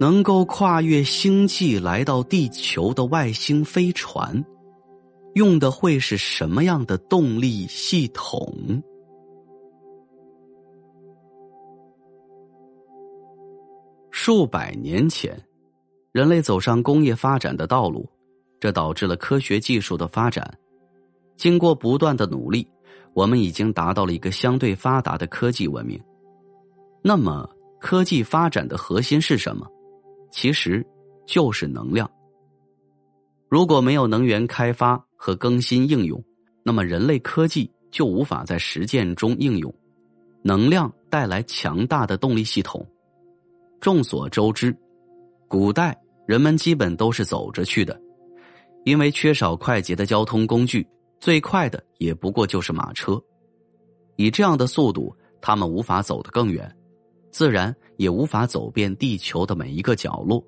能够跨越星际来到地球的外星飞船，用的会是什么样的动力系统？数百年前。人类走上工业发展的道路，这导致了科学技术的发展。经过不断的努力，我们已经达到了一个相对发达的科技文明。那么，科技发展的核心是什么？其实就是能量。如果没有能源开发和更新应用，那么人类科技就无法在实践中应用。能量带来强大的动力系统。众所周知，古代。人们基本都是走着去的，因为缺少快捷的交通工具，最快的也不过就是马车。以这样的速度，他们无法走得更远，自然也无法走遍地球的每一个角落。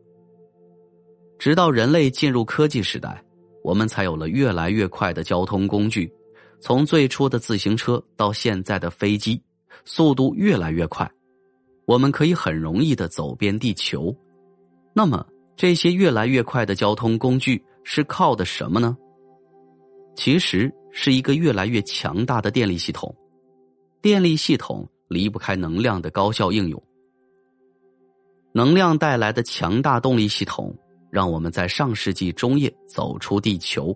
直到人类进入科技时代，我们才有了越来越快的交通工具，从最初的自行车到现在的飞机，速度越来越快，我们可以很容易的走遍地球。那么。这些越来越快的交通工具是靠的什么呢？其实是一个越来越强大的电力系统。电力系统离不开能量的高效应用。能量带来的强大动力系统，让我们在上世纪中叶走出地球，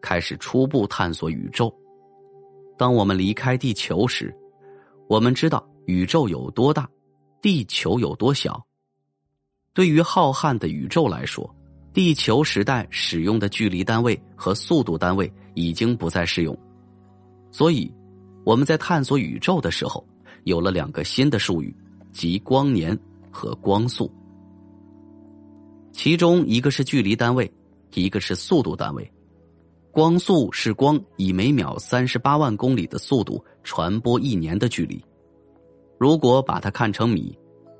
开始初步探索宇宙。当我们离开地球时，我们知道宇宙有多大，地球有多小。对于浩瀚的宇宙来说，地球时代使用的距离单位和速度单位已经不再适用，所以我们在探索宇宙的时候，有了两个新的术语，即光年和光速。其中一个是距离单位，一个是速度单位。光速是光以每秒三十八万公里的速度传播一年的距离，如果把它看成米。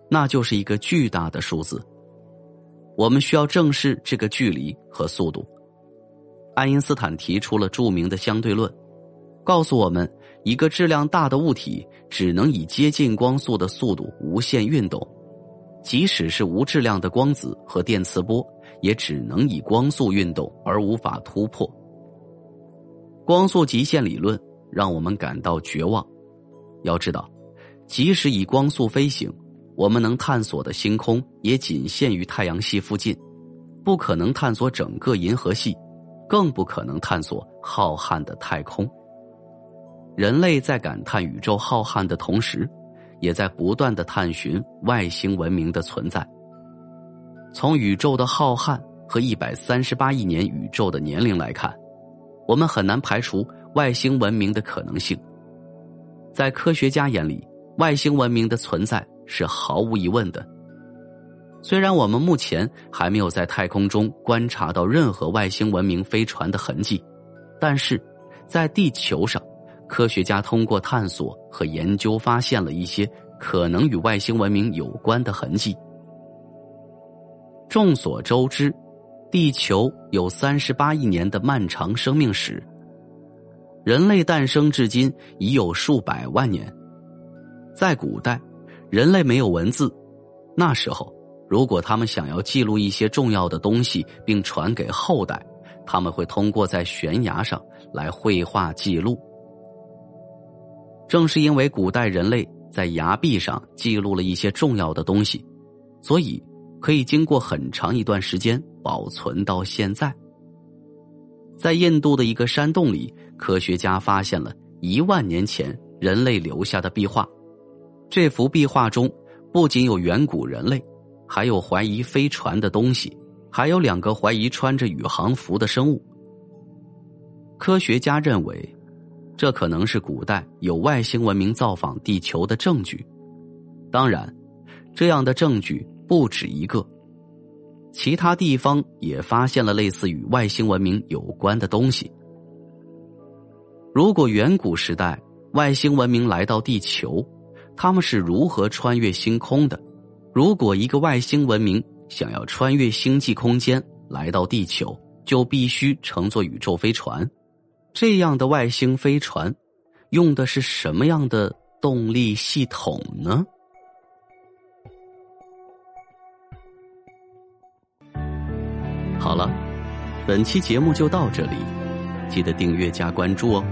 那就是一个巨大的数字。我们需要正视这个距离和速度。爱因斯坦提出了著名的相对论，告诉我们，一个质量大的物体只能以接近光速的速度无限运动，即使是无质量的光子和电磁波，也只能以光速运动而无法突破。光速极限理论让我们感到绝望。要知道，即使以光速飞行。我们能探索的星空也仅限于太阳系附近，不可能探索整个银河系，更不可能探索浩瀚的太空。人类在感叹宇宙浩瀚的同时，也在不断的探寻外星文明的存在。从宇宙的浩瀚和一百三十八亿年宇宙的年龄来看，我们很难排除外星文明的可能性。在科学家眼里，外星文明的存在。是毫无疑问的。虽然我们目前还没有在太空中观察到任何外星文明飞船的痕迹，但是，在地球上，科学家通过探索和研究发现了一些可能与外星文明有关的痕迹。众所周知，地球有三十八亿年的漫长生命史，人类诞生至今已有数百万年，在古代。人类没有文字，那时候，如果他们想要记录一些重要的东西并传给后代，他们会通过在悬崖上来绘画记录。正是因为古代人类在崖壁上记录了一些重要的东西，所以可以经过很长一段时间保存到现在。在印度的一个山洞里，科学家发现了一万年前人类留下的壁画。这幅壁画中不仅有远古人类，还有怀疑飞船的东西，还有两个怀疑穿着宇航服的生物。科学家认为，这可能是古代有外星文明造访地球的证据。当然，这样的证据不止一个。其他地方也发现了类似与外星文明有关的东西。如果远古时代外星文明来到地球，他们是如何穿越星空的？如果一个外星文明想要穿越星际空间来到地球，就必须乘坐宇宙飞船。这样的外星飞船用的是什么样的动力系统呢？好了，本期节目就到这里，记得订阅加关注哦。